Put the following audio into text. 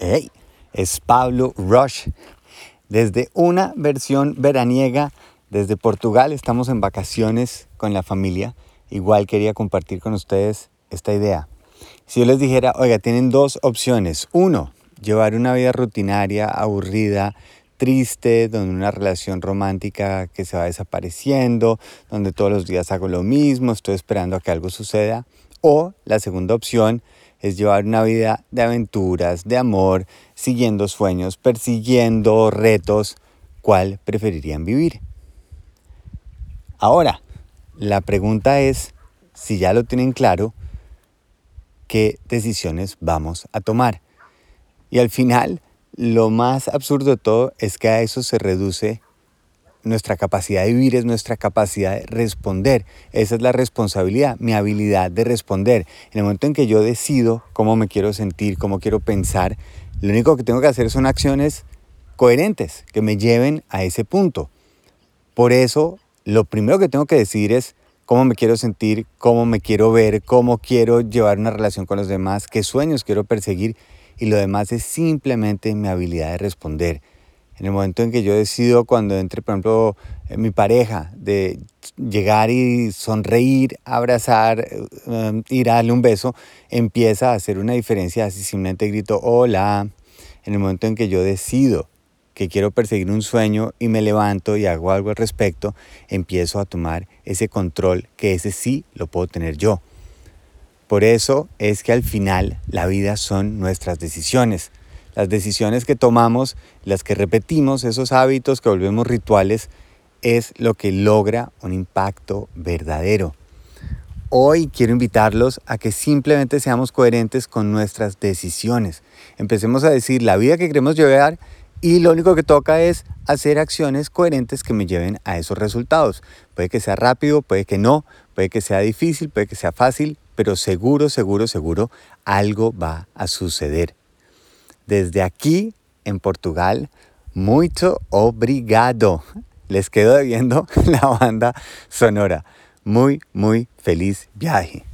Hey, es Pablo Rush. Desde una versión veraniega, desde Portugal, estamos en vacaciones con la familia. Igual quería compartir con ustedes esta idea. Si yo les dijera, oiga, tienen dos opciones. Uno, llevar una vida rutinaria, aburrida, triste, donde una relación romántica que se va desapareciendo, donde todos los días hago lo mismo, estoy esperando a que algo suceda. O la segunda opción es llevar una vida de aventuras, de amor, siguiendo sueños, persiguiendo retos. ¿Cuál preferirían vivir? Ahora, la pregunta es, si ya lo tienen claro, ¿qué decisiones vamos a tomar? Y al final, lo más absurdo de todo es que a eso se reduce nuestra capacidad de vivir es nuestra capacidad de responder. Esa es la responsabilidad, mi habilidad de responder. En el momento en que yo decido cómo me quiero sentir, cómo quiero pensar, lo único que tengo que hacer son acciones coherentes que me lleven a ese punto. Por eso, lo primero que tengo que decidir es cómo me quiero sentir, cómo me quiero ver, cómo quiero llevar una relación con los demás, qué sueños quiero perseguir y lo demás es simplemente mi habilidad de responder. En el momento en que yo decido cuando entre, por ejemplo, mi pareja, de llegar y sonreír, abrazar, um, ir a darle un beso, empieza a hacer una diferencia. Si simplemente grito hola, en el momento en que yo decido que quiero perseguir un sueño y me levanto y hago algo al respecto, empiezo a tomar ese control que ese sí lo puedo tener yo. Por eso es que al final la vida son nuestras decisiones. Las decisiones que tomamos, las que repetimos, esos hábitos que volvemos rituales, es lo que logra un impacto verdadero. Hoy quiero invitarlos a que simplemente seamos coherentes con nuestras decisiones. Empecemos a decir la vida que queremos llevar y lo único que toca es hacer acciones coherentes que me lleven a esos resultados. Puede que sea rápido, puede que no, puede que sea difícil, puede que sea fácil, pero seguro, seguro, seguro algo va a suceder. Desde aquí, en Portugal, muito obrigado. Les quedo debiendo la banda sonora. Muy, muy feliz viaje.